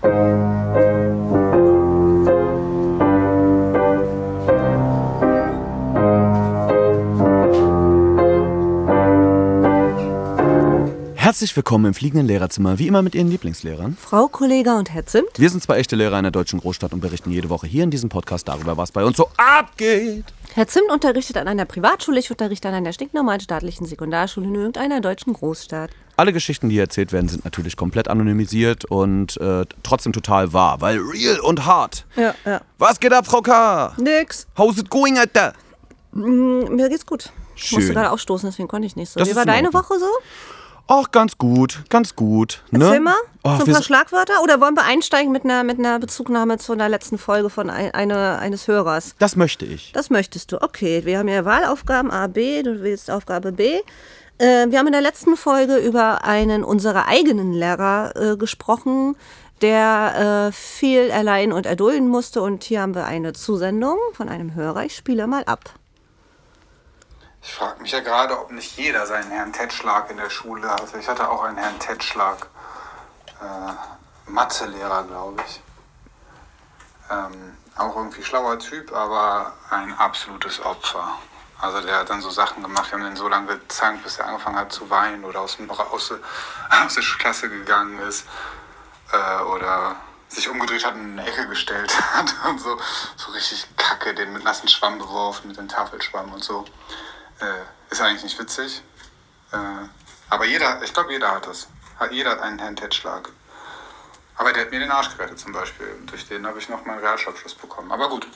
Herzlich willkommen im fliegenden Lehrerzimmer, wie immer mit Ihren Lieblingslehrern. Frau Kollega und Herr Zimt. Wir sind zwei echte Lehrer einer deutschen Großstadt und berichten jede Woche hier in diesem Podcast darüber, was bei uns so abgeht. Herr Zimt unterrichtet an einer Privatschule, ich unterrichte an einer stinknormalen staatlichen Sekundarschule in irgendeiner deutschen Großstadt. Alle Geschichten, die hier erzählt werden, sind natürlich komplett anonymisiert und äh, trotzdem total wahr, weil real und hart. Ja, ja. Was geht ab, Frau K? Nix. How's it going, Alter? Mm, Mir geht's gut. Ich Schön. musste gerade aufstoßen, deswegen konnte ich nicht so. Das Wie war in deine. Woche so? Ach, ganz gut, ganz gut. Ne? Erzähl mal, Oh, so ein paar Schlagwörter. Oder wollen wir einsteigen mit einer, mit einer Bezugnahme zu einer letzten Folge von ein, eine, eines Hörers? das möchte ich. Das möchtest du. Okay, wir haben ja Wahlaufgaben A, B, du willst Aufgabe B. Äh, wir haben in der letzten Folge über einen unserer eigenen Lehrer äh, gesprochen, der äh, viel erleiden und erdulden musste. Und hier haben wir eine Zusendung von einem Hörer. Ich spiele mal ab. Ich frage mich ja gerade, ob nicht jeder seinen Herrn Tetschlag in der Schule hatte. Ich hatte auch einen Herrn Tetschlag, äh, Mathelehrer, glaube ich. Ähm, auch irgendwie schlauer Typ, aber ein absolutes Opfer. Also der hat dann so Sachen gemacht, wir haben den so lange gezankt, bis er angefangen hat zu weinen oder aus, dem, aus, aus der Klasse gegangen ist äh, oder sich umgedreht hat und in eine Ecke gestellt hat und so, so richtig kacke, den mit nassen Schwamm beworfen, mit dem Tafelschwamm und so. Äh, ist eigentlich nicht witzig. Äh, aber jeder, ich glaube, jeder hat das. Jeder hat einen Herrn Tetschlag. Aber der hat mir den Arsch gerettet zum Beispiel. Durch den habe ich noch meinen Realschulabschluss bekommen. Aber gut,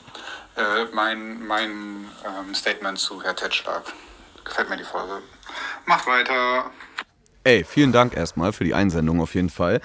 äh, mein, mein ähm, Statement zu Herr Tetschlag. Gefällt mir die Folge. Macht weiter. Ey, vielen Dank erstmal für die Einsendung auf jeden Fall.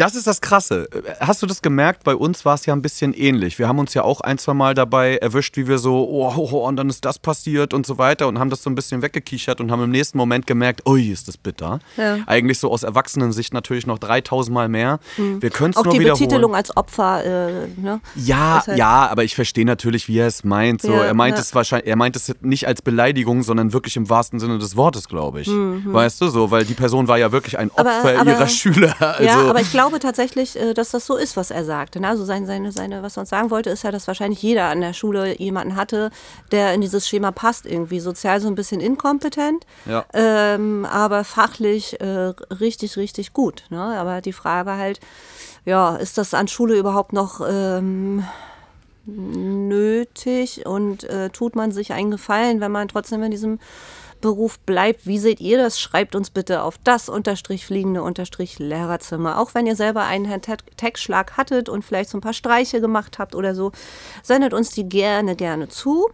Das ist das Krasse. Hast du das gemerkt? Bei uns war es ja ein bisschen ähnlich. Wir haben uns ja auch ein, zwei Mal dabei erwischt, wie wir so, oh, oh, oh, und dann ist das passiert und so weiter und haben das so ein bisschen weggekichert und haben im nächsten Moment gemerkt, ui, ist das bitter. Ja. Eigentlich so aus Erwachsenensicht natürlich noch 3000 Mal mehr. Wir können es Auch nur die wiederholen. Betitelung als Opfer, äh, ne? Ja, halt- ja, aber ich verstehe natürlich, wie er es meint. So, Ja, er meint ja. es wahrscheinlich, er meint es nicht als Beleidigung, sondern wirklich im wahrsten Sinne des Wortes, glaube ich. Weißt du, so, weil die Person war ja wirklich ein Mhm. Aber- Opfer aber- ihrer Schüler. Also, Ja, aber ich glaube tatsächlich, äh, dass das so ist, was er sagte. ne? Also seine, seine, seine, was er uns sagen wollte, ist ja, dass wahrscheinlich jeder an der Schule jemanden hatte, der in dieses Schema passt irgendwie. Sozial so ein bisschen inkompetent, Ja. ähm, aber fachlich äh, richtig, richtig gut. Ne? Aber die Frage halt, ja, ist das an Schule überhaupt noch ähm, nötig und äh, tut man sich einen Gefallen, wenn man trotzdem in diesem Beruf bleibt. Wie seht ihr das? Schreibt uns bitte auf das unterstrich fliegende unterstrich Lehrerzimmer. Auch wenn ihr selber einen Textschlag hattet und vielleicht so ein paar Streiche gemacht habt oder so, sendet uns die gerne, gerne zu.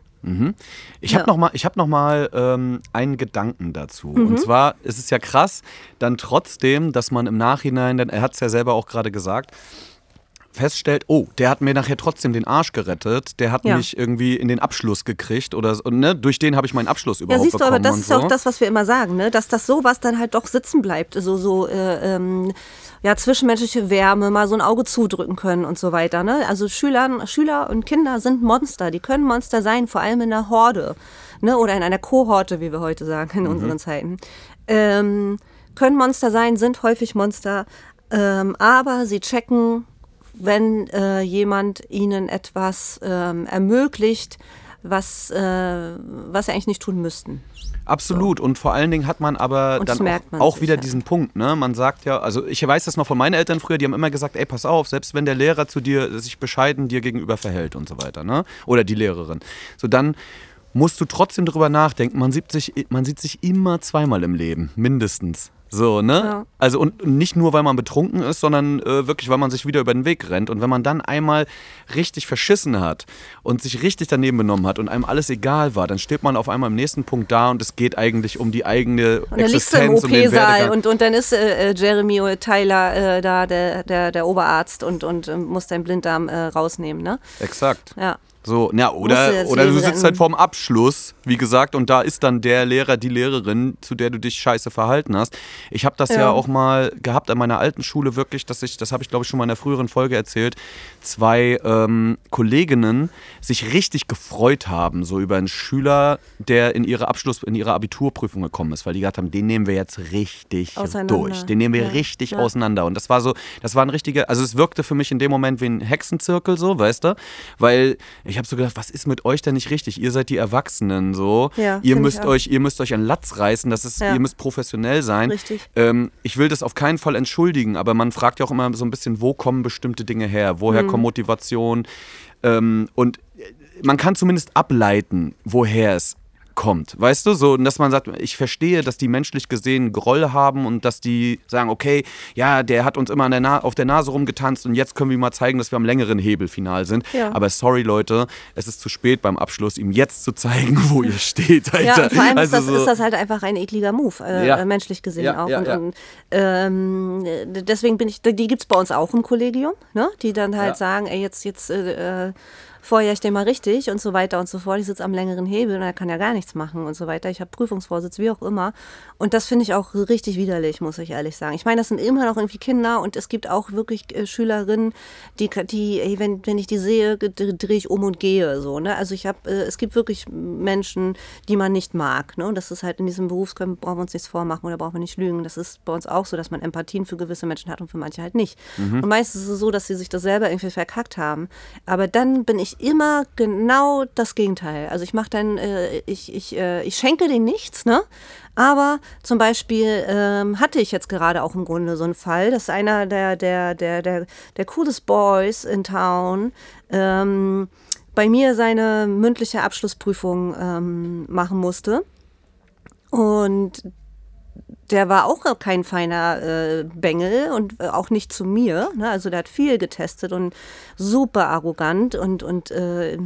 Ich habe Ja. noch mal, ich hab noch mal ähm, einen Gedanken dazu. Mhm. Und zwar ist es ja krass, dann trotzdem, dass man im Nachhinein, denn er hat es ja selber auch gerade gesagt, feststellt, oh, der hat mir nachher trotzdem den Arsch gerettet, der hat Ja. mich irgendwie in den Abschluss gekriegt oder ne, durch den habe ich meinen Abschluss Ja, überhaupt siehst du, bekommen aber das ist so. ja auch das, was wir immer sagen, ne? dass das sowas dann halt doch sitzen bleibt. So, so äh, ähm, ja, zwischenmenschliche Wärme, mal so ein Auge zudrücken können und so weiter. Ne? Also Schülern, Schüler und Kinder sind Monster. Die können Monster sein, vor allem in einer Horde ne? oder in einer Kohorte, wie wir heute sagen in unseren Zeiten. Ähm, können Monster sein, sind häufig Monster, ähm, aber sie checken, wenn äh, jemand ihnen etwas ähm, ermöglicht, was, äh, was sie eigentlich nicht tun müssten. Absolut. Und vor allen Dingen hat man aber Und dann auch, auch sich, wieder ja. diesen Punkt. Ne? Man sagt ja, also ich weiß das noch von meinen Eltern früher, die haben immer gesagt, ey, pass auf, selbst wenn der Lehrer zu dir sich bescheiden dir gegenüber verhält und so weiter, ne? Oder die Lehrerin. So dann musst du trotzdem drüber nachdenken. Man sieht sich, man sieht sich immer zweimal im Leben, mindestens. So, ne? Ja. Also und nicht nur, weil man betrunken ist, sondern äh, wirklich, weil man sich wieder über den Weg rennt. Und wenn man dann einmal richtig verschissen hat und sich richtig daneben benommen hat und einem alles egal war, dann steht man auf einmal im nächsten Punkt da und es geht eigentlich um die eigene Und dann liegst du im Existenz, OP-Saal und, und dann ist äh, äh, Jeremy Tyler äh, da, der, der, der Oberarzt und, und äh, muss deinen Blinddarm äh, rausnehmen, ne? Exakt. Ja. So, na, oder, oder du sitzt halt vorm Abschluss, wie gesagt, und da ist dann der Lehrer, die Lehrerin, zu der du dich scheiße verhalten hast. Ich habe das ja. Ja. auch mal gehabt an meiner alten Schule wirklich, dass ich, das habe ich glaube ich schon mal in der früheren Folge erzählt, zwei ähm, Kolleginnen sich richtig gefreut haben, so über einen Schüler, der in ihre Abschluss, in ihre Abiturprüfung gekommen ist, weil die gesagt haben, den nehmen wir jetzt richtig durch. Den nehmen wir Ja. richtig Ja. auseinander. Und das war so, das war ein richtiger, also es wirkte für mich in dem Moment wie ein Hexenzirkel, so, weißt du? Weil ich habe so gedacht, was ist mit euch denn nicht richtig? Ihr seid die Erwachsenen, so. Ja, ihr müsst ich euch, ihr müsst euch an Latz reißen, das ist, Ja. ihr müsst professionell sein. Richtig. Ähm, ich will das auf keinen Fall entschuldigen, aber man fragt ja auch immer so ein bisschen, wo kommen bestimmte Dinge her? Woher Mhm. kommt Motivation? Ähm, und man kann zumindest ableiten, woher es kommt, weißt du, so, und dass man sagt, ich verstehe, dass die menschlich gesehen Groll haben und dass die sagen, okay, ja, der hat uns immer der auf der Nase rumgetanzt und jetzt können wir mal zeigen, dass wir am längeren Hebel final sind. Ja. Aber sorry, Leute, es ist zu spät beim Abschluss, ihm jetzt zu zeigen, wo ihr steht, Alter. Ja, und vor allem also ist, das, so, ist das halt einfach ein ekliger Move, äh, Ja. menschlich gesehen Ja, auch. und, und ähm, äh, deswegen bin ich, die gibt es bei uns auch im Kollegium, ne? die dann halt sagen, ey, jetzt, jetzt äh, äh, vorher ich den mal richtig und so weiter und so fort. Ich sitze am längeren Hebel und er kann ja gar nichts machen und so weiter. Ich habe Prüfungsvorsitz, wie auch immer. Und das finde ich auch richtig widerlich, muss ich ehrlich sagen. Ich meine, das sind immer noch irgendwie Kinder und es gibt auch wirklich äh, Schülerinnen, die, die ey, wenn, wenn ich die sehe, drehe ich um und gehe. So, ne? Also ich habe, äh, es gibt wirklich Menschen, die man nicht mag. Ne? Und das ist halt in diesem Berufskamp, brauchen wir uns nichts vormachen oder brauchen wir nicht lügen. Das ist bei uns auch so, dass man Empathien für gewisse Menschen hat und für manche halt nicht. Und meistens ist es so, dass sie sich das selber irgendwie verkackt haben. Aber dann bin ich immer genau das Gegenteil. Also ich mache dann, äh, ich, ich, äh, ich schenke denen nichts, ne? Aber zum Beispiel ähm, hatte ich jetzt gerade auch im Grunde so einen Fall, dass einer der, der, der, der, der coolest Boys in Town ähm, bei mir seine mündliche Abschlussprüfung ähm, machen musste. Und der war auch kein feiner äh, Bengel und äh, auch nicht zu mir. Ne? Also der hat viel getestet und super arrogant und, und äh,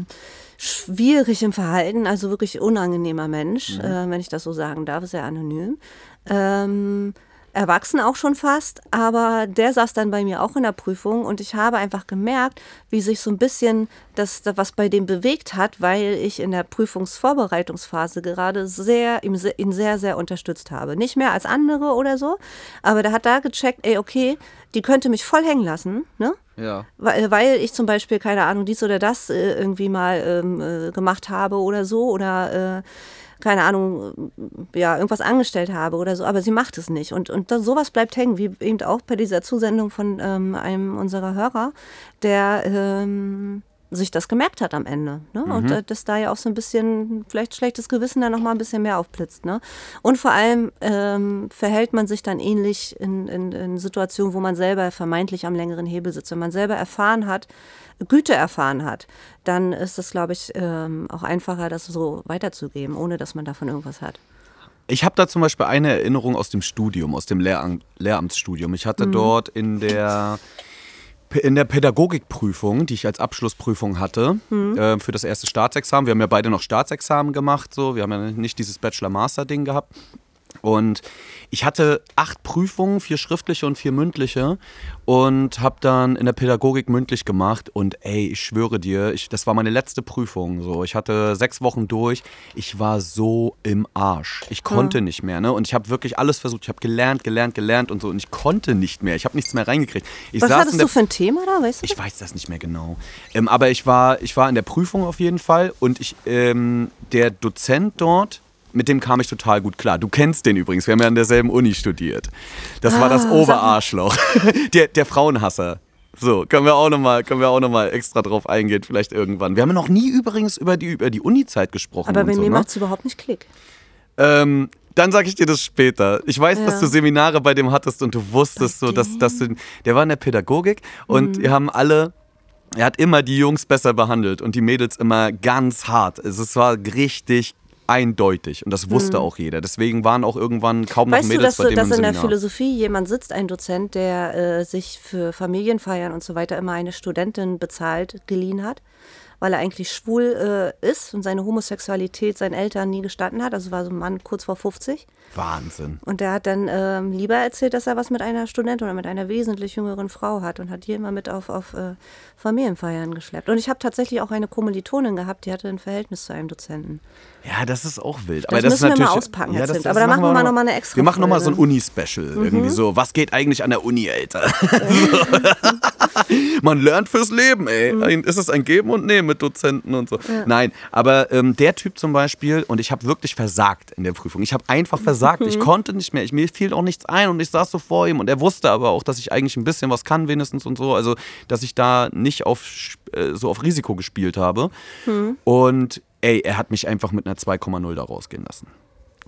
schwierig im Verhalten, also wirklich unangenehmer Mensch, äh, wenn ich das so sagen darf, sehr anonym. Ähm, erwachsen auch schon fast, aber der saß dann bei mir auch in der Prüfung und ich habe einfach gemerkt, wie sich so ein bisschen das, was bei dem bewegt hat, weil ich in der Prüfungsvorbereitungsphase gerade sehr, ihn sehr, sehr unterstützt habe. Nicht mehr als andere oder so, aber der hat da gecheckt, ey, okay, die könnte mich voll hängen lassen, ne? ja. Weil, weil ich zum Beispiel, keine Ahnung, dies oder das äh, irgendwie mal ähm, äh, gemacht habe oder so oder äh, keine Ahnung, ja, irgendwas angestellt habe oder so, aber sie macht es nicht. Und, und das, sowas bleibt hängen, wie eben auch bei dieser Zusendung von ähm, einem unserer Hörer, der ähm, sich das gemerkt hat am Ende. Ne? Und äh, dass da ja auch so ein bisschen, vielleicht schlechtes Gewissen dann nochmal ein bisschen mehr aufblitzt. Ne? Und vor allem ähm, verhält man sich dann ähnlich in, in, in Situationen, wo man selber vermeintlich am längeren Hebel sitzt. Wenn man selber erfahren hat, Güte erfahren hat, dann ist es, glaube ich, ähm, auch einfacher, das so weiterzugeben, ohne dass man davon irgendwas hat. Ich habe da zum Beispiel eine Erinnerung aus dem Studium, aus dem Lehram Lehramtsstudium. Ich hatte dort in der, in der Pädagogikprüfung, die ich als Abschlussprüfung hatte, äh, für das erste Staatsexamen. Wir haben ja beide noch Staatsexamen gemacht, so. Wir haben ja nicht dieses Bachelor-Master-Ding gehabt. Und ich hatte acht Prüfungen, vier schriftliche und vier mündliche und habe dann in der Pädagogik mündlich gemacht und ey, ich schwöre dir, ich, das war meine letzte Prüfung so. Ich hatte sechs Wochen durch, ich war so im Arsch. Ich konnte nicht mehr, ne? Und ich habe wirklich alles versucht. Ich habe gelernt, gelernt, gelernt und so und ich konnte nicht mehr. Ich habe nichts mehr reingekriegt. Ich Was hattest du für ein Thema da, weißt du? ich weiß das nicht mehr genau. Ähm, aber ich war, ich war in der Prüfung auf jeden Fall und ich, ähm, der Dozent dort, mit dem kam ich total gut klar. Du kennst den übrigens, wir haben ja an derselben Uni studiert. Das war das Ah, Oberarschloch, der, der Frauenhasser. So, können wir auch nochmal noch mal extra drauf eingehen, vielleicht irgendwann. Wir haben ja noch nie übrigens über die, über die Uni-Zeit gesprochen. aber bei so, mir ne? macht es überhaupt nicht Klick. Ähm, dann sage ich dir das später. Ich weiß, Ja. dass du Seminare bei dem hattest und du wusstest so, dass, dass du, der war in der Pädagogik und Mhm. wir haben alle, er hat immer die Jungs besser behandelt und die Mädels immer ganz hart. Es war richtig eindeutig und das wusste auch jeder. Deswegen waren auch irgendwann kaum noch. Weißt du, Mädels dass, bei dem dass im in der Seminar. Philosophie jemand sitzt, ein Dozent, der äh, sich für Familienfeiern und so weiter immer eine Studentin bezahlt, geliehen hat? Weil er eigentlich schwul äh, ist und seine Homosexualität seinen Eltern nie gestanden hat. Also war so ein Mann kurz vor 50. Wahnsinn. Und der hat dann ähm, lieber erzählt, dass er was mit einer Studentin oder mit einer wesentlich jüngeren Frau hat und hat die immer mit auf, auf äh, Familienfeiern geschleppt. Und ich habe tatsächlich auch eine Kommilitonin gehabt, die hatte ein Verhältnis zu einem Dozenten. Ja, das ist auch wild. Das müssen wir mal auspacken, Herr Zimt. Aber da machen wir mal eine extra Wir machen noch mal so ein Folge. Uni-Special. Irgendwie so, was geht eigentlich an der Uni, Alter? Man lernt fürs Leben, ey. Ist es ein Geben und Nehmen mit Dozenten und so. Nein, aber ähm, der Typ zum Beispiel, und ich habe wirklich versagt in der Prüfung. Ich habe einfach versagt. Ich konnte nicht mehr. Ich, mir fiel auch nichts ein und ich saß so vor ihm und er wusste aber auch, dass ich eigentlich ein bisschen was kann, wenigstens und so. Also, dass ich da nicht auf, äh, so auf Risiko gespielt habe. Und ey, er hat mich einfach mit einer 2,0 da rausgehen lassen.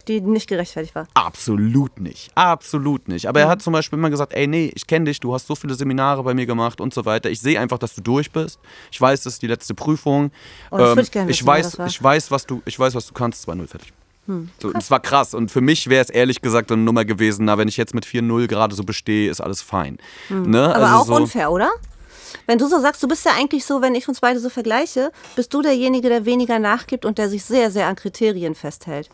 Die nicht gerechtfertigt war. Absolut nicht. Absolut nicht. Aber er hat zum Beispiel immer gesagt, ey, nee, ich kenne dich, du hast so viele Seminare bei mir gemacht und so weiter. Ich sehe einfach, dass du durch bist. Ich weiß, das ist die letzte Prüfung. Ähm, Oh, das würd ich gerne ich weiß, ich weiß, was du, ich weiß, was du kannst. 2-0 fertig. Hm, So, das war krass. Und für mich wäre es ehrlich gesagt eine Nummer gewesen, na, wenn ich jetzt mit 4-0 gerade so bestehe, ist alles fein. Ne? Hm. Aber Also auch so, unfair, oder? Wenn du so sagst, du bist ja eigentlich so, wenn ich uns beide so vergleiche, bist du derjenige, der weniger nachgibt und der sich sehr, sehr an Kriterien festhält.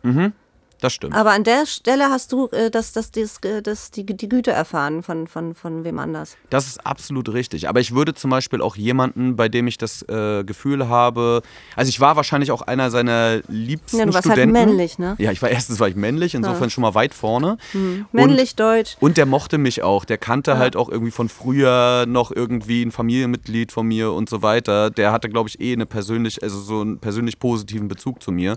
Das stimmt. Aber an der Stelle hast du äh, das, das, das, äh, das, die, die Güte erfahren von, von, von wem anders. Das ist absolut richtig. Aber ich würde zum Beispiel auch jemanden, bei dem ich das äh, Gefühl habe, also ich war wahrscheinlich auch einer seiner liebsten Ja, du warst halt Studenten. männlich, ne? Ja, ich war erstens war ich männlich, insofern schon mal weit vorne. Männlich, deutsch. Und der mochte mich auch. Der kannte halt auch irgendwie von früher noch irgendwie ein Familienmitglied von mir und so weiter. Der hatte, glaube ich, eh eine persönlich, also so einen persönlich positiven Bezug zu mir.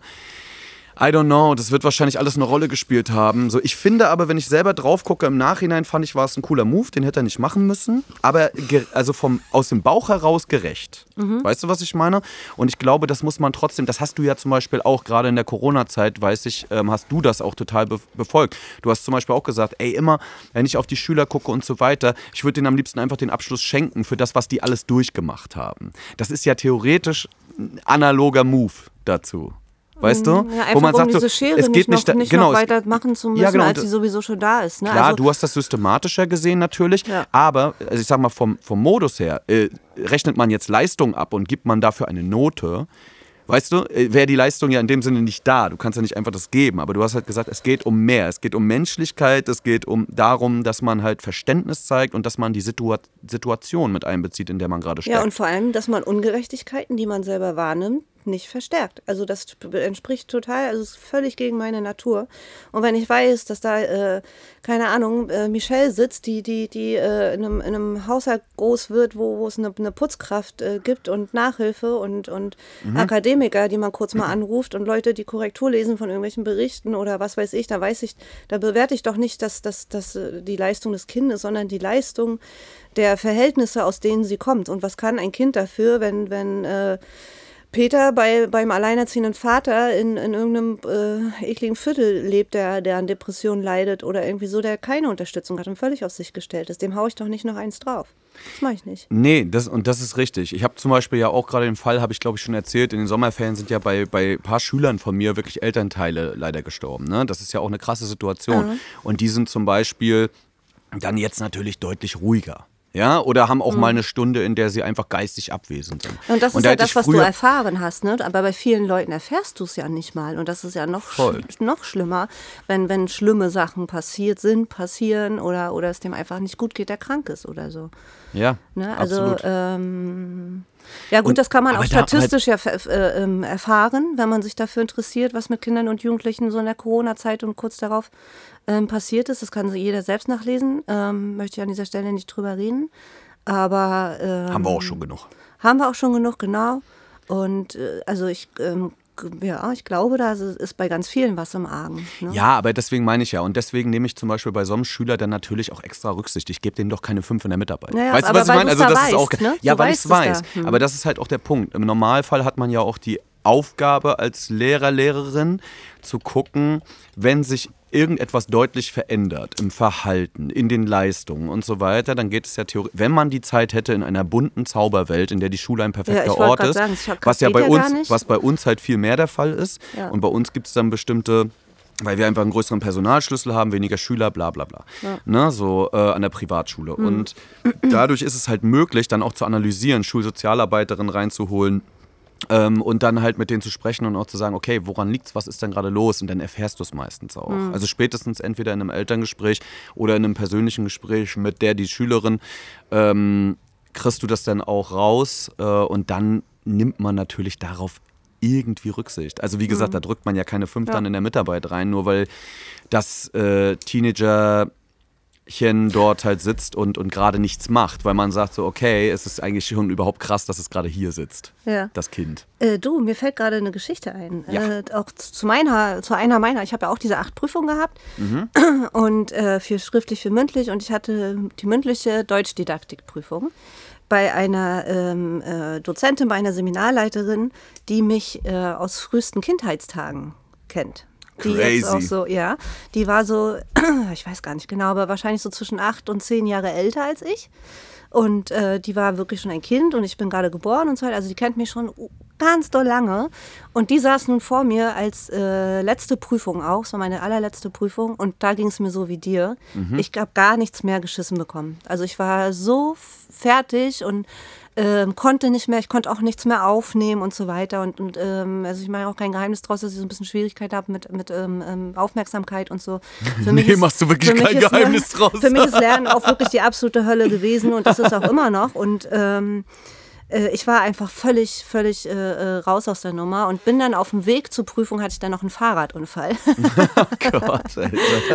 I don't know, das wird wahrscheinlich alles eine Rolle gespielt haben. So, ich finde aber, wenn ich selber drauf gucke, im Nachhinein fand ich, war es ein cooler Move, den hätte er nicht machen müssen. Aber also vom, aus dem Bauch heraus gerecht. Weißt du, was ich meine? Und ich glaube, das muss man trotzdem, das hast du ja zum Beispiel auch gerade in der Corona-Zeit, weiß ich, ähm, hast du das auch total be befolgt. Du hast zum Beispiel auch gesagt, ey, immer, wenn ich auf die Schüler gucke und so weiter, ich würde denen am liebsten einfach den Abschluss schenken für das, was die alles durchgemacht haben. Das ist ja theoretisch ein analoger Move dazu. Weißt du? Ja, einfach um diese Schere nicht, noch, nicht genau, noch es- weiter machen zu müssen, Ja, genau, als sie sowieso schon da ist. Ne? Klar, also, du hast das systematischer gesehen natürlich, Ja. aber also ich sag mal vom, vom Modus her, äh, rechnet man jetzt Leistung ab und gibt man dafür eine Note, weißt du, äh, wäre die Leistung ja in dem Sinne nicht da. Du kannst ja nicht einfach das geben, aber du hast halt gesagt, es geht um mehr. Es geht um Menschlichkeit, es geht um darum, dass man halt Verständnis zeigt und dass man die Situa Situation mit einbezieht, in der man gerade steckt. ja, und vor allem, dass man Ungerechtigkeiten, die man selber wahrnimmt, nicht verstärkt. Also das entspricht total, also es ist völlig gegen meine Natur. Und wenn ich weiß, dass da, äh, keine Ahnung, äh, Michelle sitzt, die, die, die äh, in, einem, in einem Haushalt groß wird, wo, wo es eine, eine Putzkraft äh, gibt und Nachhilfe und, und Akademiker, die man kurz mal anruft und Leute, die Korrektur lesen von irgendwelchen Berichten oder was weiß ich, da weiß ich, da bewerte ich doch nicht dass dass dass, äh, die Leistung des Kindes, sondern die Leistung der Verhältnisse, aus denen sie kommt. Und was kann ein Kind dafür, wenn, wenn äh, Peter bei, beim alleinerziehenden Vater in, in irgendeinem äh, ekligen Viertel lebt, der, der an Depressionen leidet oder irgendwie so, der keine Unterstützung hat und völlig auf sich gestellt ist. Dem haue ich doch nicht noch eins drauf. Das mache ich nicht. Nee, das, und das ist richtig. Ich habe zum Beispiel ja auch gerade den Fall, habe ich glaube ich schon erzählt, in den Sommerferien sind ja bei, bei ein paar Schülern von mir wirklich Elternteile leider gestorben. Ne? Das ist ja auch eine krasse Situation. Und die sind zum Beispiel dann jetzt natürlich deutlich ruhiger. Ja, oder haben auch mal eine Stunde, in der sie einfach geistig abwesend sind. Und das ist da ja das, was du erfahren hast, ne? Aber bei vielen Leuten erfährst du es ja nicht mal. Und das ist ja noch, Voll. noch schlimmer, wenn, wenn schlimme Sachen passiert sind, passieren oder, oder es dem einfach nicht gut geht, der krank ist oder so. Ja, Ne? Also absolut. ähm, ja gut, Und- das kann man auch da- statistisch ja ver- äh, ähm, erfahren, wenn man sich dafür interessiert, was mit Kindern und Jugendlichen so in der Corona-Zeit und kurz darauf ähm, passiert ist. Das kann jeder selbst nachlesen. Ähm, möchte ich an dieser Stelle nicht drüber reden. Aber ähm, haben wir auch schon genug. haben wir auch schon genug, genau. Und äh, also ich, ähm, ja, ich glaube, da ist- bei ganz vielen was im Argen. Ne? Ja, aber deswegen meine ich ja. Und deswegen nehme ich zum Beispiel bei so einem Schüler dann natürlich auch extra Rücksicht. Ich gebe dem doch keine fünf in der Mitarbeit. Ja, ja, weißt du, was ich meine? Also da das ist auch. weißt, ne? Ja, Du weil ich weißt es es weiß. da. Hm. Aber das ist halt auch der Punkt. Im Normalfall hat man ja auch die Aufgabe als Lehrer, Lehrerin zu gucken, wenn sich irgendetwas deutlich verändert im Verhalten, in den Leistungen und so weiter, dann geht es ja theoretisch, wenn man die Zeit hätte in einer bunten Zauberwelt, in der die Schule ein perfekter Ja, Ort ist, sagen, was ja bei ja uns, was bei uns halt viel mehr der Fall ist. Ja. Und bei uns gibt es dann bestimmte weil wir einfach einen größeren Personalschlüssel haben, weniger Schüler, bla bla bla. Ne, so äh, an der Privatschule. Hm. Und dadurch ist es halt möglich, dann auch zu analysieren, Schulsozialarbeiterinnen reinzuholen, Ähm, und dann halt mit denen zu sprechen und auch zu sagen, okay, woran liegt's, was ist denn gerade los? Und dann erfährst du es meistens auch. Mhm. Also spätestens entweder in einem Elterngespräch oder in einem persönlichen Gespräch mit der, die Schülerin, ähm, kriegst du das dann auch raus äh, und dann nimmt man natürlich darauf irgendwie Rücksicht. Also wie gesagt, da drückt man ja keine fünf Ja. dann in der Mitarbeit rein, nur weil das äh, Teenager dort halt sitzt und, und gerade nichts macht, weil man sagt so, okay, es ist eigentlich schon überhaupt krass, dass es gerade hier sitzt, Ja. das Kind. Äh, du, mir fällt gerade eine Geschichte ein. Ja. Äh, auch zu meiner, zu einer meiner. Ich habe ja auch diese acht Prüfungen gehabt Mhm. und äh, für schriftlich, für mündlich und ich hatte die mündliche Deutschdidaktikprüfung bei einer ähm, äh, Dozentin, bei einer Seminarleiterin, die mich äh, aus frühesten Kindheitstagen kennt. Die jetzt Crazy. auch so, ja, die war so, ich weiß gar nicht genau, aber wahrscheinlich so zwischen acht und zehn Jahre älter als ich. Und äh, die war wirklich schon ein Kind und ich bin gerade geboren und so weiter. Also die kennt mich schon ganz doll lange. Und die saß nun vor mir als äh, letzte Prüfung auch. War meine allerletzte Prüfung. Und da ging es mir so wie dir. Ich habe gar nichts mehr geschissen bekommen. Also ich war so fertig und ähm, konnte nicht mehr, ich konnte auch nichts mehr aufnehmen und so weiter. Und, und ähm, also ich mache auch kein Geheimnis draus, dass ich so ein bisschen Schwierigkeit habe mit, mit ähm, ähm, Aufmerksamkeit und so. Für Nee, machst du wirklich mich kein ist Geheimnis Lernen- draus. Für mich ist Lernen auch wirklich die absolute Hölle gewesen und das ist auch immer noch. Und ähm, äh, ich war einfach völlig, völlig äh, äh, raus aus der Nummer und bin dann auf dem Weg zur Prüfung, hatte ich dann noch einen Fahrradunfall. Gott, Alter.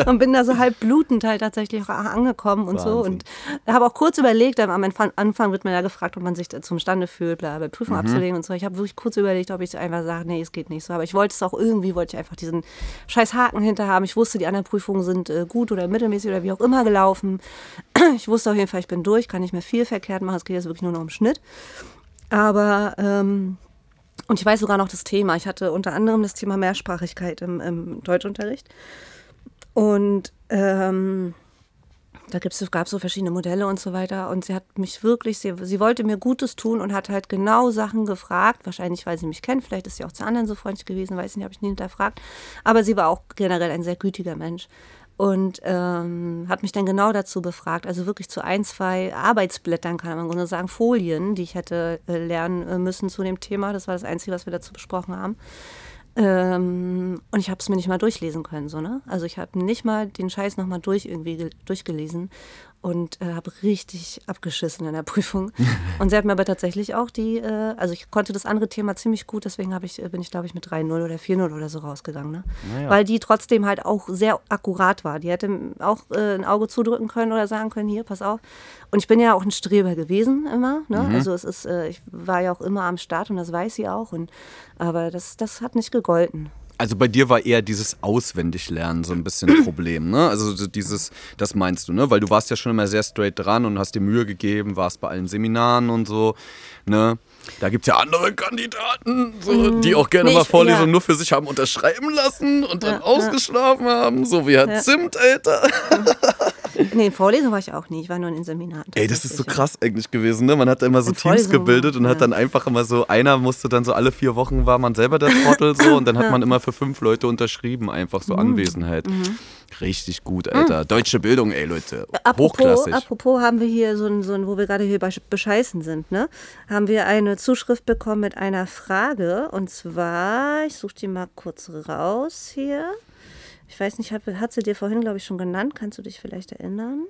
und bin da so halb blutend halt tatsächlich auch angekommen und so. Wahnsinn. Und habe auch kurz überlegt, am Anfang, wird man ja gefragt, ob man sich zum Stande fühlt, bla, bla, Prüfung abzulegen und so. Ich habe wirklich kurz überlegt, ob ich einfach sage, nee, es geht nicht so. Aber ich wollte es auch irgendwie, wollte ich einfach diesen scheiß Haken hinter haben. Ich wusste, die anderen Prüfungen sind äh, gut oder mittelmäßig oder wie auch immer gelaufen. Ich wusste auf jeden Fall, ich bin durch, kann nicht mehr viel verkehrt machen. Es geht jetzt wirklich nur noch um Schnitt. Aber ähm, und ich weiß sogar noch das Thema. Ich hatte unter anderem das Thema Mehrsprachigkeit im, im Deutschunterricht. Und ähm, da gab es so verschiedene Modelle und so weiter. Und sie hat mich wirklich, sie, sie wollte mir Gutes tun und hat halt genau Sachen gefragt. Wahrscheinlich, weil sie mich kennt. Vielleicht ist sie auch zu anderen so freundlich gewesen, weiß ich nicht, habe ich nie hinterfragt. Aber sie war auch generell ein sehr gütiger Mensch. Und ähm, hat mich dann genau dazu befragt. Also wirklich zu ein, zwei Arbeitsblättern, kann man im Grunde sagen, Folien, die ich hätte äh, lernen äh, müssen zu dem Thema. Das war das Einzige, was wir dazu besprochen haben. Ähm, und ich habe es mir nicht mal durchlesen können, so, ne? Also ich habe nicht mal den Scheiß nochmal durch irgendwie gel- durchgelesen und äh, habe richtig abgeschissen in der Prüfung. und sie hat mir aber tatsächlich auch die, äh, also ich konnte das andere Thema ziemlich gut, deswegen ich, äh, bin ich, glaube ich, mit 3-0 oder 4-0 oder so rausgegangen, ne? Naja. Weil die trotzdem halt auch sehr akkurat war. Die hätte auch äh, ein Auge zudrücken können oder sagen können, hier, pass auf. Und ich bin ja auch ein Streber gewesen immer, ne? Mhm. Also es ist, äh, ich war ja auch immer am Start und das weiß sie auch. Und, aber das, das hat nicht gegolten. Also bei dir war eher dieses Auswendiglernen so ein bisschen ein Problem, ne? Also so dieses, das meinst du, ne? Weil du warst ja schon immer sehr straight dran und hast dir Mühe gegeben, warst bei allen Seminaren und so, ne? Da gibt es ja andere Kandidaten, so, die auch gerne Nee, mal Vorlesungen ja. nur für sich haben unterschreiben lassen und dann Ja, ja. ausgeschlafen haben, so wie Herr Ja. Zimt, Alter. Nee, in Vorlesung war ich auch nie. Ich war nur in Seminaren. Ey, das ist so krass eigentlich gewesen, ne? Man hat immer so In Teams gebildet und hat ja. dann einfach immer so, einer musste dann so alle vier Wochen war man selber der Trottel so und dann hat man immer für fünf Leute unterschrieben, einfach Mhm. so Anwesenheit. Richtig gut, Alter. Deutsche Bildung, ey, Leute. Apropos, Hochklassig. apropos haben wir hier so ein, so ein, wo wir gerade hier bei bescheißen sind, ne? Haben wir eine Zuschrift bekommen mit einer Frage. Und zwar, ich suche die mal kurz raus hier. Ich weiß nicht, hat, hat sie dir vorhin, glaube ich, schon genannt. Kannst du dich vielleicht erinnern?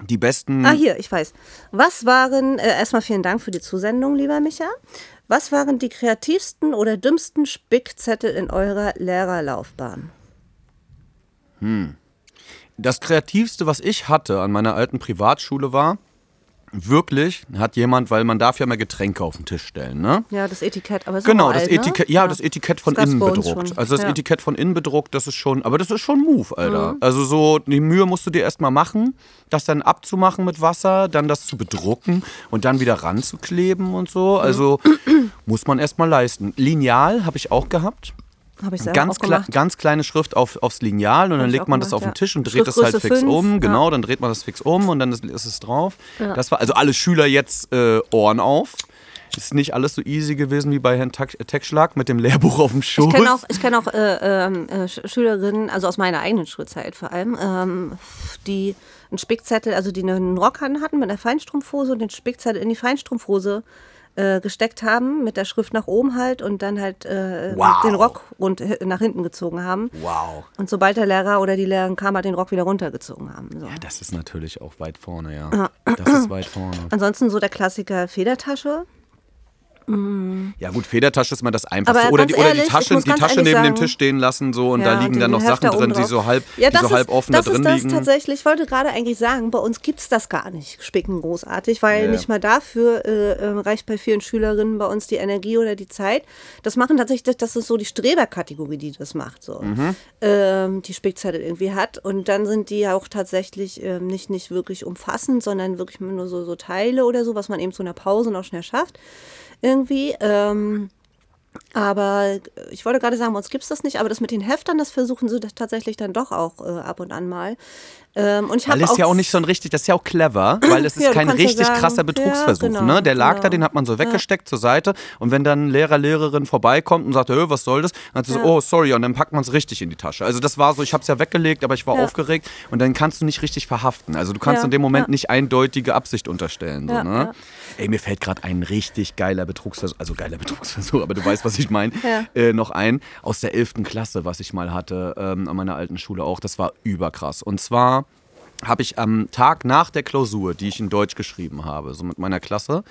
Die besten. Ah, hier, ich weiß. Was waren, äh, erstmal vielen Dank für die Zusendung, lieber Micha. Was waren die kreativsten oder dümmsten Spickzettel in eurer Lehrerlaufbahn? Das kreativste, was ich hatte an meiner alten Privatschule war, wirklich hat jemand, weil man darf ja mal Getränke auf den Tisch stellen, ne? Ja, das Etikett, aber Genau, das ne? Etikett, ja, das Etikett von Das innen bedruckt. Also das Ja. Etikett von innen bedruckt, das ist schon, aber das ist schon Move, Alter. Mhm. Also so, die Mühe musst du dir erstmal machen, das dann abzumachen mit Wasser, dann das zu bedrucken und dann wieder ranzukleben und so. Mhm. Also muss man erstmal leisten. Lineal habe ich auch gehabt. Habe ich selber Ganz, auch kle gemacht. ganz kleine Schrift auf, aufs Lineal und dann legt man das gemacht, auf den. Tisch und dreht das halt fix fünf, um. ja. Genau, dann dreht man das fix um und dann ist, ist es drauf. Ja. Das war also alle Schüler jetzt äh, Ohren auf. Ist nicht alles so easy gewesen wie bei Herrn Tech- Techschlag mit dem Lehrbuch auf dem Schoß. Ich kenne auch, ich kenn auch äh, ähm, äh, Sch- Schülerinnen, also aus meiner eigenen Schulzeit vor allem, ähm, die einen Spickzettel, also die einen Rock hatten mit einer Feinstrumpfhose und den Spickzettel in die Feinstrumpfhose äh, gesteckt haben, mit der Schrift nach oben halt und dann halt äh, Wow. den Rock rund, äh, nach hinten gezogen haben. Wow. Und sobald der Lehrer oder die Lehrerin kam, halt den Rock wieder runtergezogen haben. So. Ja, das ist natürlich auch weit vorne, ja. Das ist weit vorne. Ansonsten so der Klassiker Federtasche. Ja gut, Federtasche ist mal das Einfachste. Oder, die, oder ehrlich, die Tasche, die Tasche neben dem sagen- Tisch stehen lassen so und Ja, da liegen dann noch Sachen drin, die so halb, ja, die das so halb ist, offen das da drin ist das liegen. tatsächlich, ich wollte gerade eigentlich sagen, bei uns gibt es das gar nicht, spicken großartig, weil Ja. nicht mal dafür äh, äh, reicht bei vielen Schülerinnen bei uns die Energie oder die Zeit. Das machen tatsächlich, das ist so die Streberkategorie, die das macht, so. Mhm. Ähm, die Spickzettel irgendwie hat. Und dann sind die auch tatsächlich ähm, nicht, nicht wirklich umfassend, sondern wirklich nur so, so Teile oder so, was man eben zu einer Pause noch schnell schafft. Irgendwie. Ähm, aber ich wollte gerade sagen, uns gibt es das nicht, aber das mit den Heftern, das versuchen sie tatsächlich dann doch auch äh, ab und an mal. Ähm, und ich Weil auch ja auch nicht so ein richtig, das ist ja auch clever, weil es ist Ja, kein ja richtig sagen, krasser ja, Betrugsversuch. genau, ne? Der lag da, genau. den hat man so weggesteckt zur Seite und wenn dann Lehrer, Lehrerin vorbeikommt und sagt, "Hö, was soll das? Dann hat sie so, oh, sorry, und dann packt man es richtig in die Tasche. Also das war so, ich habe es ja weggelegt, aber ich war Ja. aufgeregt und dann kannst du nicht richtig verhaften. Also du kannst Ja, in dem Moment ja. nicht eindeutige Absicht unterstellen. So, Ja, ne? ja. Ey, mir fällt gerade ein richtig geiler Betrugsversuch, also geiler Betrugsversuch, aber du weißt, was ich meine, Ja. äh, noch ein aus der 11. Klasse, was ich mal hatte, ähm, an meiner alten Schule auch. Das war überkrass. Und zwar habe ich am Tag nach der Klausur, die ich in Deutsch geschrieben habe, so mit meiner Klasse,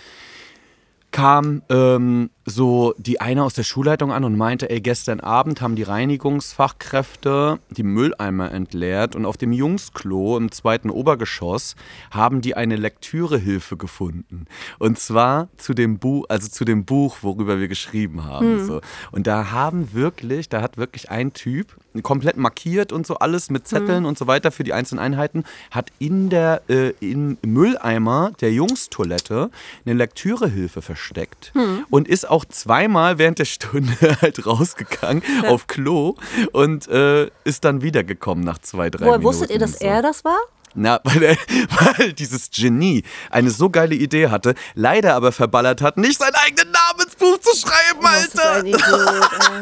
kam ähm, so die eine aus der Schulleitung an und meinte, ey, gestern Abend haben die Reinigungsfachkräfte die Mülleimer entleert und auf dem Jungsklo im zweiten Obergeschoss haben die eine Lektürehilfe gefunden. Und zwar zu dem Buch, also zu dem Buch, worüber wir geschrieben haben. So. Und da haben wirklich, da hat wirklich ein Typ komplett markiert und so alles mit Zetteln und so weiter für die einzelnen Einheiten, hat in der äh, im Mülleimer der Jungstoilette eine Lektürehilfe versteckt und ist auch zweimal während der Stunde halt rausgegangen auf Klo und äh, ist dann wiedergekommen nach zwei, drei Woher Minuten. wusstet ihr, dass so. er das war? Na, weil, er, weil dieses Genie eine so geile Idee hatte, leider aber verballert hat, nicht seinen eigenen Namen ins Buch zu schreiben, ist Alter.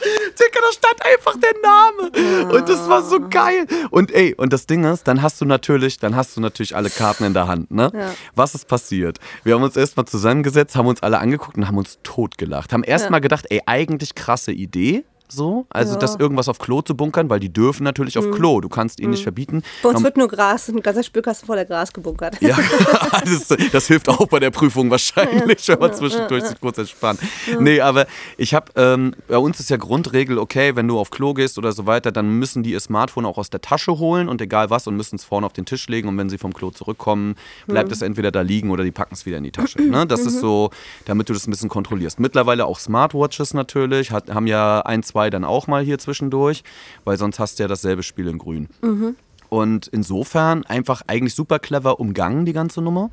Digga, da stand einfach der Name. Und das war so geil. Und ey, und das Ding ist, dann hast du natürlich, dann hast du natürlich alle Karten in der Hand, ne? Ja. Was ist passiert? Wir haben uns erstmal zusammengesetzt, haben uns alle angeguckt und haben uns totgelacht. Haben erstmal gedacht, ey, eigentlich krasse Idee. So, also Ja. Mhm. das irgendwas auf Klo zu bunkern, weil die dürfen natürlich auf Klo. Du kannst ihnen nicht verbieten. Bei uns Norm- wird nur Gras, ein ganzer Spülkasten voller Gras gebunkert. ja, das, das hilft auch bei der Prüfung wahrscheinlich, wenn man zwischendurch sich kurz entspannt. Nee, aber ich habe, ähm, bei uns ist ja Grundregel, okay, wenn du auf Klo gehst oder so weiter, dann müssen die ihr Smartphone auch aus der Tasche holen und egal was und müssen es vorne auf den Tisch legen und wenn sie vom Klo zurückkommen, bleibt es entweder da liegen oder die packen es wieder in die Tasche. Ne? Das ist so, damit du das ein bisschen kontrollierst. Mittlerweile auch Smartwatches natürlich, hat, haben ja ein, zwei dann auch mal hier zwischendurch, weil sonst hast du ja dasselbe Spiel in grün. Und insofern einfach eigentlich super clever umgangen, die ganze Nummer.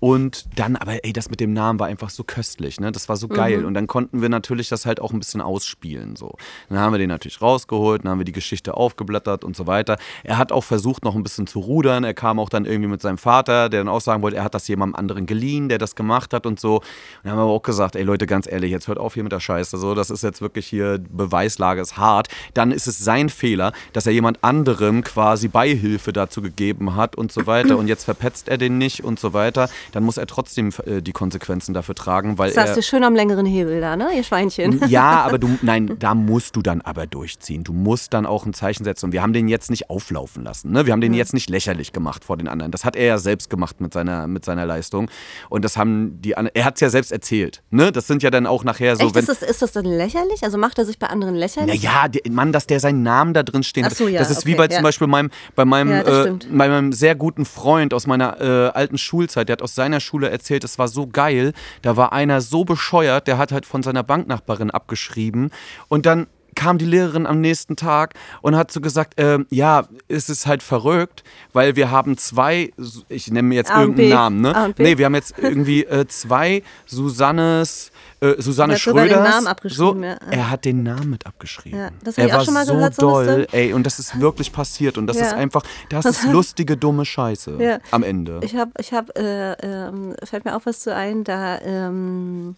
Und dann, aber ey, das mit dem Namen war einfach so köstlich, ne? Das war so geil. Und dann konnten wir natürlich das halt auch ein bisschen ausspielen. So. Dann haben wir den natürlich rausgeholt, dann haben wir die Geschichte aufgeblättert und so weiter. Er hat auch versucht, noch ein bisschen zu rudern. Er kam auch dann irgendwie mit seinem Vater, der dann auch sagen wollte, er hat das jemandem anderen geliehen, der das gemacht hat und so. Und dann haben wir aber auch gesagt, ey Leute, ganz ehrlich, jetzt hört auf hier mit der Scheiße. So, das ist jetzt wirklich hier, Beweislage ist hart. Dann ist es sein Fehler, dass er jemand anderem quasi Beihilfe dazu gegeben hat und so weiter. Und jetzt verpetzt er den nicht und so weiter. Dann muss er trotzdem äh, die Konsequenzen dafür tragen, weil Saßt er. ihr schön am längeren Hebel da, ne, ihr Schweinchen? Ja, aber du, nein, da musst du dann aber durchziehen. Du musst dann auch ein Zeichen setzen. Und wir haben den jetzt nicht auflaufen lassen. Ne? Wir haben den jetzt nicht lächerlich gemacht vor den anderen. Das hat er ja selbst gemacht mit seiner, mit seiner Leistung. Und das haben die anderen, er hat es ja selbst erzählt. Ne? Das sind ja dann auch nachher so, Echt, wenn. ist, das, ist das dann lächerlich? Also macht er sich bei anderen lächerlich? Naja, der, Mann, dass der seinen Namen da drin stehen Ach so, ja, Das ist wie okay, bei ja. zum Beispiel meinem, bei, meinem, Ja, das äh, bei meinem sehr guten Freund aus meiner äh, alten Schulzeit. Der hat aus seiner Schule erzählt, es war so geil. Da war einer so bescheuert, der hat halt von seiner Banknachbarin abgeschrieben. Und dann kam die Lehrerin am nächsten Tag und hat so gesagt, ähm, ja, es ist halt verrückt, weil wir haben zwei, ich nenne mir jetzt A irgendeinen B. Namen, ne? Nee, wir haben jetzt irgendwie äh, zwei Susannes, äh, Susanne Er hat sogar den Schröders. Namen abgeschrieben, so, ja. Er hat den Namen mit abgeschrieben. Ja, das er ich auch war schon mal so so eine doll, Story. ey, und das ist wirklich passiert und das Ja. ist einfach, das ist lustige, dumme Scheiße am Ende. Ich habe, ich habe, äh, ähm, fällt mir auch was zu ein, da ähm,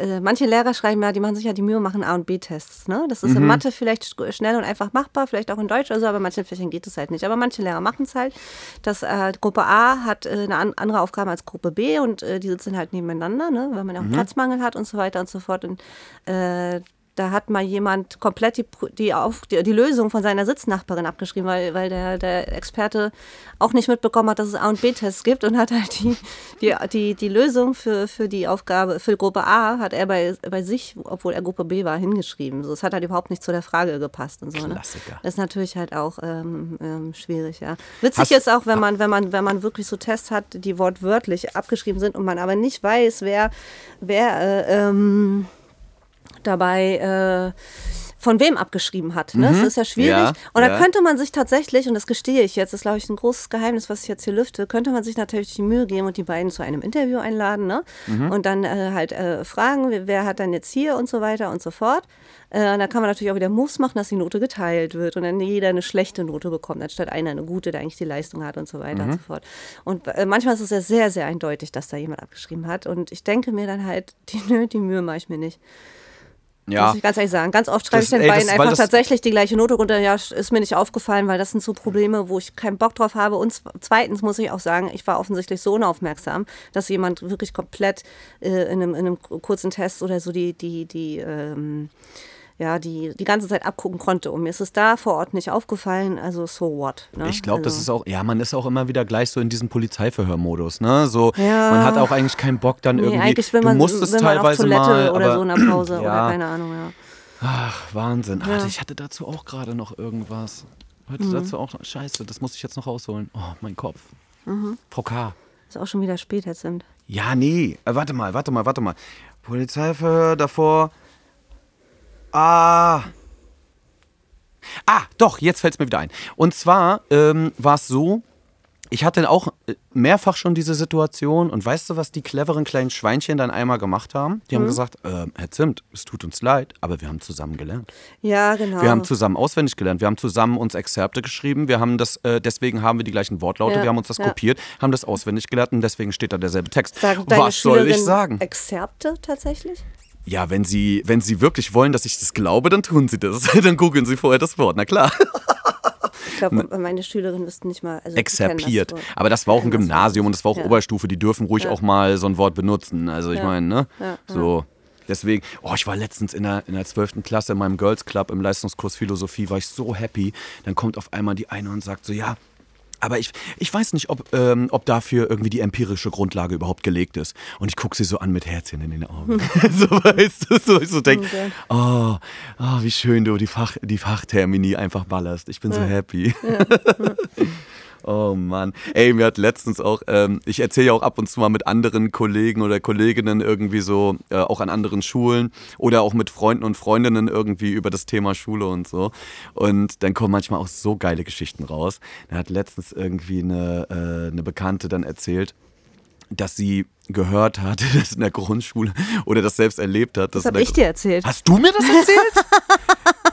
äh, manche Lehrer schreiben ja, die machen sich ja die Mühe, machen A- und B-Tests. Ne? Das ist in Mathe vielleicht sch- schnell und einfach machbar, vielleicht auch in Deutsch oder so, aber in manchen Fächern geht es halt nicht. Aber manche Lehrer machen es halt. Das, äh, Gruppe A hat äh, eine an, andere Aufgabe als Gruppe B und äh, die sitzen halt nebeneinander, ne? weil man ja auch Platzmangel hat und so weiter und so fort. Und äh, da hat mal jemand komplett die, die, auf, die, die Lösung von seiner Sitznachbarin abgeschrieben, weil, weil der, der Experte auch nicht mitbekommen hat, dass es A- und B-Tests gibt und hat halt die, die, die, die Lösung für, für die Aufgabe, für Gruppe A, hat er bei, bei sich, obwohl er Gruppe B war, hingeschrieben. So, es hat halt überhaupt nicht zu der Frage gepasst und so. Ne? Klassiker. Das ist natürlich halt auch ähm, ähm, schwierig, ja. Witzig Hast- ist auch, wenn man, wenn man, wenn man wirklich so Tests hat, die wortwörtlich abgeschrieben sind und man aber nicht weiß, wer, wer äh, ähm, dabei äh, von wem abgeschrieben hat. Ne? Das ist ja schwierig. Ja, und da ja. könnte man sich tatsächlich, und das gestehe ich jetzt, das ist glaube ich ein großes Geheimnis, was ich jetzt hier lüfte, könnte man sich natürlich die Mühe geben und die beiden zu einem Interview einladen ne? und dann äh, halt äh, fragen, wer, hat dann jetzt hier und so weiter und so fort. Äh, und da kann man natürlich auch wieder Moves machen, dass die Note geteilt wird und dann jeder eine schlechte Note bekommt, anstatt einer eine gute, der eigentlich die Leistung hat und so weiter und so fort. Und äh, manchmal ist es ja sehr, sehr eindeutig, dass da jemand abgeschrieben hat. Und ich denke mir dann halt, die, nö, die Mühe mache ich mir nicht. Ja. Muss ich ganz ehrlich sagen. Ganz oft schreibe Das- ich den ey, das- beiden weil einfach das- tatsächlich die gleiche Note runter. Ja, ist mir nicht aufgefallen, weil das sind so Probleme, wo ich keinen Bock drauf habe. Und zw- zweitens muss ich auch sagen, ich war offensichtlich so unaufmerksam, dass jemand wirklich komplett äh, in, einem, in einem kurzen Test oder so die, die, die, ähm, ja, die, die ganze Zeit abgucken konnte. Und mir ist es da vor Ort nicht aufgefallen. Also so what. Ne? Ich glaube, das also. ist auch, ja, man ist auch immer wieder gleich so in diesem Polizeiverhörmodus, ne? So, Ja. man hat auch eigentlich keinen Bock dann Nee, irgendwie. eigentlich will du man, musstest will man auf teilweise Toilette mal, oder so in der Pause oder Ja. keine Ahnung, ja. Ach, Wahnsinn. Ja. Ach, ich hatte dazu auch gerade noch irgendwas. Heute Mhm. dazu auch noch, scheiße, das muss ich jetzt noch rausholen. Oh, mein Kopf. Mhm. Frau K. Ist auch schon wieder spät jetzt sind. Ja, nee. Äh, warte mal, warte mal, warte mal. Polizeiverhör davor. Ah. Ah, doch, jetzt fällt es mir wieder ein. Und zwar ähm, war es so, ich hatte auch äh, mehrfach schon diese Situation und weißt du, was die cleveren kleinen Schweinchen dann einmal gemacht haben? Die haben gesagt, ähm, Herr Zimt, es tut uns leid, aber wir haben zusammen gelernt. Ja, genau. Wir haben zusammen auswendig gelernt, wir haben zusammen uns Exzerpte geschrieben, wir haben das, äh, deswegen haben wir die gleichen Wortlaute, Ja, wir haben uns das ja. kopiert, haben das auswendig gelernt und deswegen steht da derselbe Text. Sagen deine Was soll ich sagen? Exzerpte tatsächlich? Ja, wenn sie, wenn sie wirklich wollen, dass ich das glaube, dann tun sie das. dann googeln sie vorher das Wort, na klar. Ich glaube, meine Schülerinnen wüssten nicht mal. Also Exerpiert. das. Aber das war auch ein das. Gymnasium und das war auch Ja. Oberstufe, die dürfen ruhig auch mal so ein Wort benutzen. Also ich Ja. meine, ne? Ja, So. Deswegen, oh, ich war letztens in der, in der 12. Klasse in meinem Girls Club im Leistungskurs Philosophie, war ich so happy. Dann kommt auf einmal die eine und sagt so, ja, aber ich, ich weiß nicht, ob, ähm, ob dafür irgendwie die empirische Grundlage überhaupt gelegt ist. Und ich gucke sie so an mit Herzchen in den Augen. so weißt du, so ich so denke, Okay. oh, oh, wie schön du die, Fach, die Fachtermini einfach ballerst. Ich bin so happy. Oh Mann. Ey, mir hat letztens auch, ähm, ich erzähle ja auch ab und zu mal mit anderen Kollegen oder Kolleginnen irgendwie so, äh, auch an anderen Schulen oder auch mit Freunden und Freundinnen irgendwie über das Thema Schule und so. Und dann kommen manchmal auch so geile Geschichten raus. Da hat letztens irgendwie eine, äh, eine Bekannte dann erzählt, dass sie gehört hat, dass in der Grundschule oder das selbst erlebt hat. dass Das habe ich dir erzählt. Hast du mir das erzählt?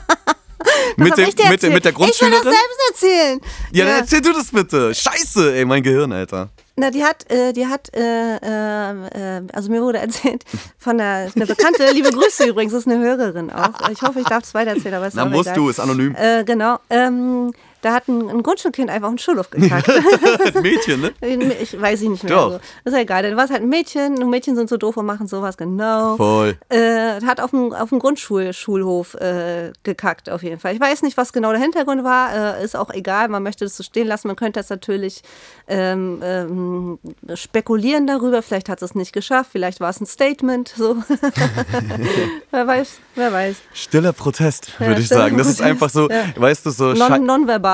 mit, dem, mit, der- mit der erzählt. Ich will Grundschülerin? das selbst erzählen. Ja, dann erzähl du das bitte. Scheiße, ey, mein Gehirn, Alter. Na, die hat, äh, die hat, äh, äh, also mir wurde erzählt von einer, eine Bekannte, liebe Grüße übrigens, das ist eine Hörerin auch. Ich hoffe, ich darf es weitererzählen, aber es ist Na, musst egal. du, ist anonym. Äh, genau. Ähm, da hat ein, ein Grundschulkind einfach einen Schulhof gekackt. Mädchen, ne? ich weiß ich nicht mehr. Doch. Also. Ist ja egal. Dann war es halt ein Mädchen. Und Mädchen sind so doof und machen sowas, genau. Voll. Äh, hat auf dem, auf dem Grundschulschulhof äh, gekackt, auf jeden Fall. Ich weiß nicht, was genau der Hintergrund war. Äh, ist auch egal. Man möchte das so stehen lassen. Man könnte das natürlich ähm, ähm, spekulieren darüber. Vielleicht hat es es nicht geschafft. Vielleicht war es ein Statement. So. wer weiß, wer weiß. Stiller Protest, Ja, würde ich stiller sagen. Das ist einfach so, ja. weißt du, so Non, Schei-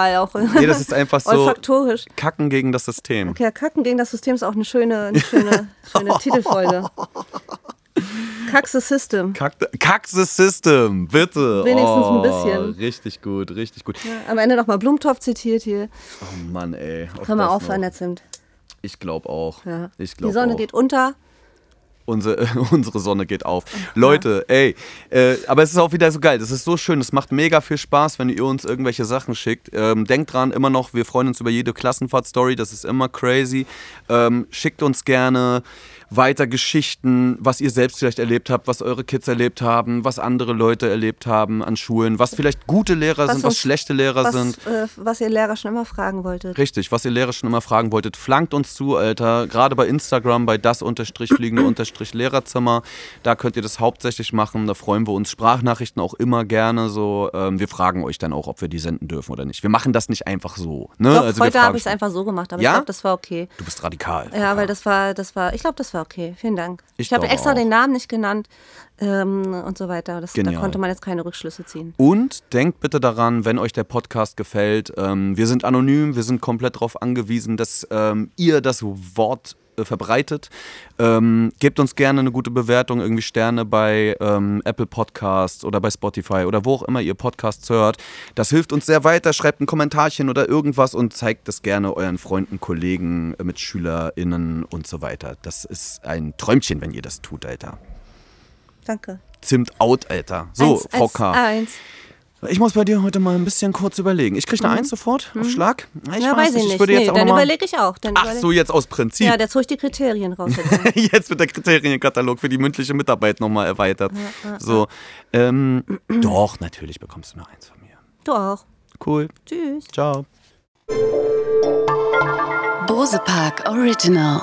nonverbal auch. Nee, das ist einfach so Olfaktorisch. Kacken gegen das System. Okay, Kacken gegen das System ist auch eine schöne, eine schöne, schöne Titelfolge. Kack the System. Kack, Kack the System, bitte. Wenigstens ein oh, bisschen. Richtig gut, richtig gut. Am Ende nochmal Blumentopf zitiert hier. Oh Mann, ey. Hör mal das auf noch. an der Zimt. Ich glaube auch. Ja. Ich Die glaube Sonne auch. geht unter. Unsere, unsere Sonne geht auf. Leute, ey, äh, aber es ist auch wieder so geil. Das ist so schön. Es macht mega viel Spaß, wenn ihr uns irgendwelche Sachen schickt. Ähm, denkt dran, immer noch, wir freuen uns über jede Klassenfahrt-Story. Das ist immer crazy. Ähm, schickt uns gerne weiter Geschichten, was ihr selbst vielleicht erlebt habt, was eure Kids erlebt haben, was andere Leute erlebt haben an Schulen, was vielleicht gute Lehrer Was sind, was uns- schlechte Lehrer Was, sind. äh, was ihr Lehrer schon immer fragen wolltet. Richtig, was ihr Lehrer schon immer fragen wolltet, flankt uns zu, Alter. Gerade bei Instagram, bei das unterstrich fliegende unterstrich Lehrerzimmer. Da könnt ihr das hauptsächlich machen. Da freuen wir uns. Sprachnachrichten auch immer gerne so. Ähm, wir fragen euch dann auch, ob wir die senden dürfen oder nicht. Wir machen das nicht einfach so. Ne? Doch, also heute habe ich es einfach so gemacht, aber Ja? ich glaube, das war okay. Du bist radikal. Ja, weil das war, das war, ich glaube, das war okay. Vielen Dank. Ich Ich, habe extra auch. den Namen nicht genannt ähm, und so weiter. Das, da konnte man jetzt keine Rückschlüsse ziehen. Und denkt bitte daran, wenn euch der Podcast gefällt, ähm, wir sind anonym, wir sind komplett darauf angewiesen, dass ähm, ihr das Wort äh, verbreitet. Ähm, gebt uns gerne eine gute Bewertung, irgendwie Sterne bei ähm, Apple Podcasts oder bei Spotify oder wo auch immer ihr Podcasts hört. Das hilft uns sehr weiter. Schreibt ein Kommentarchen oder irgendwas und zeigt das gerne euren Freunden, Kollegen, äh, MitschülerInnen und so weiter. Das ist ein Träumchen, wenn ihr das tut, Alter. Danke. Zimt out, Alter. So, eins, Frau eins, K. Eins. Ich muss bei dir heute mal ein bisschen kurz überlegen. Ich kriege eine Eins sofort auf Schlag? Ich Mhm. ja, weiß ich nicht. Ich würde nee, jetzt auch dann überlege ich auch. Dann Ach so, jetzt aus Prinzip. Ja, jetzt hole ich die Kriterien raus. Jetzt. jetzt wird der Kriterienkatalog für die mündliche Mitarbeit nochmal erweitert. So, ähm, doch, natürlich bekommst du eine Eins von mir. du auch. Cool. Tschüss. Ciao. Bose Park Original.